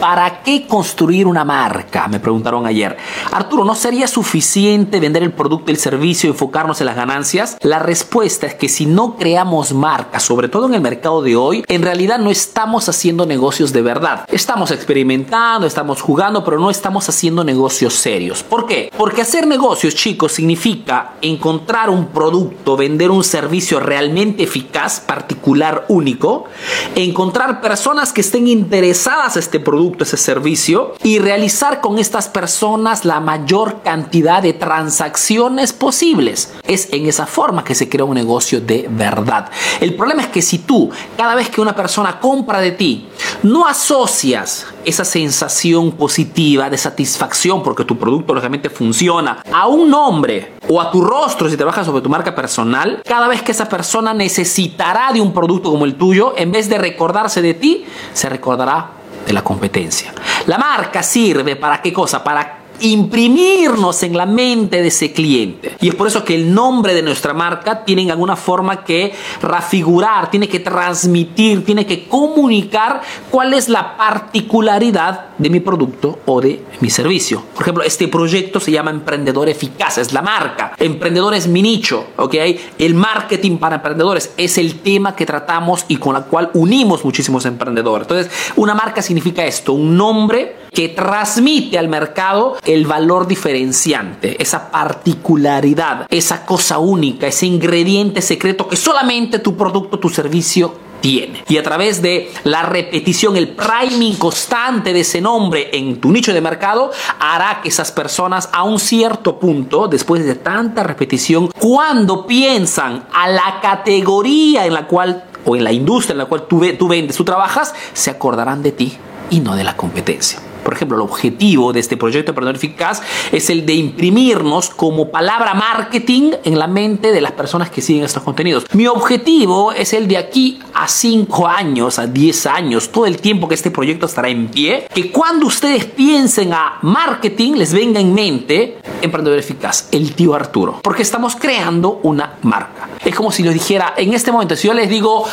¿Para qué construir una marca? Me preguntaron ayer. Arturo, ¿no sería suficiente vender el producto el servicio enfocarnos en las ganancias? La respuesta es que si no creamos marcas, sobre todo en el mercado de hoy, en realidad no estamos haciendo negocios de verdad. Estamos experimentando, estamos jugando, pero no estamos haciendo negocios serios. ¿Por qué? Porque hacer negocios, chicos, significa encontrar un producto, vender un servicio realmente eficaz, particular, único, encontrar personas que estén interesadas en este producto, ese servicio, y realizar con estas personas la mayor cantidad de transacciones posibles. Es en esa forma que se crea un negocio de verdad. El problema es que si tú, cada vez que una persona compra de ti, no asocias esa sensación positiva de satisfacción porque tu producto lógicamente funciona a un nombre o a tu rostro si trabajas sobre tu marca personal, cada vez que esa persona necesitará de un producto como el tuyo, en vez de recordarse de ti, se recordará la competencia. La marca sirve para qué cosa? Para imprimirnos en la mente de ese cliente. Y es por eso que el nombre de nuestra marca tiene en alguna forma que refigurar, tiene que transmitir, tiene que comunicar cuál es la particularidad de mi producto o de mi servicio. Por ejemplo, este proyecto se llama Emprendedor Eficaz, es la marca. Emprendedor es mi nicho, ¿ok? El marketing para emprendedores es el tema que tratamos y con la cual unimos muchísimos emprendedores. Entonces, una marca significa esto, un nombre que transmite al mercado el valor diferenciante, esa particularidad, esa cosa única, ese ingrediente secreto que solamente tu producto, tu servicio tiene. Y a través de la repetición, el priming constante de ese nombre en tu nicho de mercado, hará que esas personas a un cierto punto, después de tanta repetición, cuando piensan a la categoría en la cual o en la industria en la cual tú, tú vendes, tú trabajas, se acordarán de ti y no de la competencia. Por ejemplo, el objetivo de este proyecto Emprendedor Eficaz es el de imprimirnos como palabra marketing en la mente de las personas que siguen estos contenidos. Mi objetivo es el de aquí a 5 años, a 10 años, todo el tiempo que este proyecto estará en pie, que cuando ustedes piensen a marketing les venga en mente Emprendedor Eficaz, el tío Arturo, porque estamos creando una marca. Es como si lo dijera en este momento, si yo les digo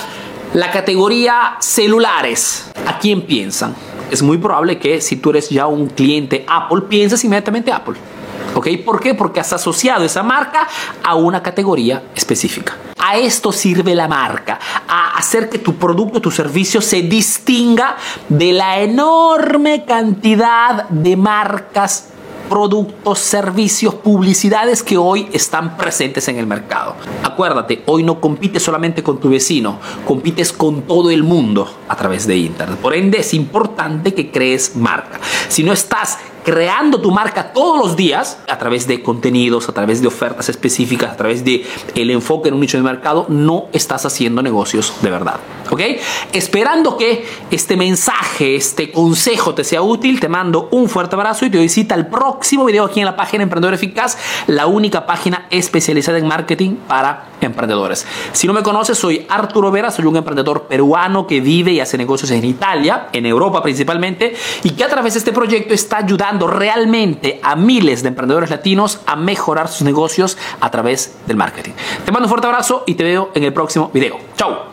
la categoría celulares, ¿a quién piensan? Es muy probable que si tú eres ya un cliente Apple, pienses inmediatamente Apple. ¿Ok? ¿Por qué? Porque has asociado esa marca a una categoría específica. A esto sirve la marca, a hacer que tu producto, tu servicio se distinga de la enorme cantidad de marcas productos, servicios, publicidades que hoy están presentes en el mercado. Acuérdate, hoy no compites solamente con tu vecino, compites con todo el mundo a través de Internet. Por ende, es importante que crees marca. Si no estás creando tu marca todos los días a través de contenidos, a través de ofertas específicas, a través de el enfoque en un nicho de mercado, no estás haciendo negocios de verdad. ¿Ok? Esperando que este mensaje, este consejo te sea útil, te mando un fuerte abrazo y te cita al próximo video aquí en la página Emprendedor Eficaz, la única página especializada en marketing para emprendedores. Si no me conoces, soy Arturo Vera, soy un emprendedor peruano que vive y hace negocios en Italia, en Europa principalmente, y que a través de este proyecto está realmente a miles de emprendedores latinos a mejorar sus negocios a través del marketing. Te mando un fuerte abrazo y te veo en el próximo video. Chao.